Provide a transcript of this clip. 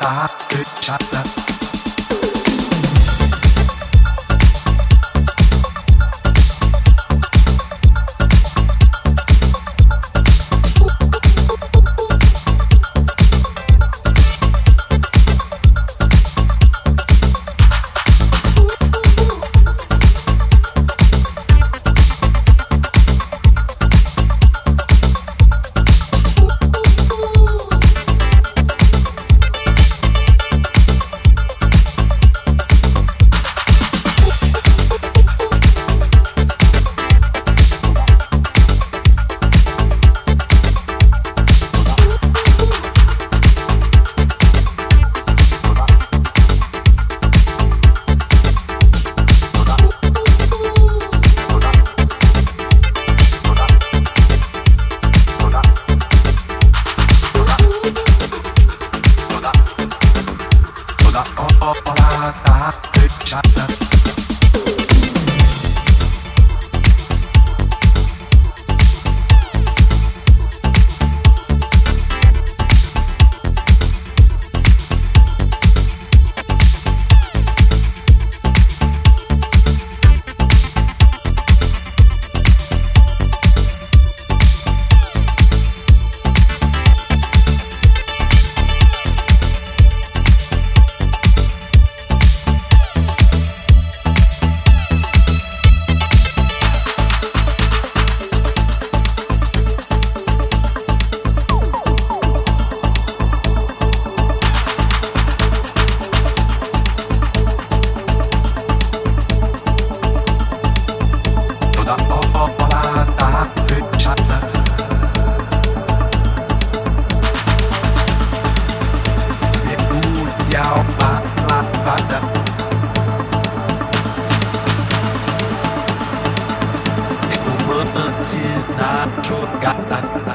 da fechada time. Chorgana.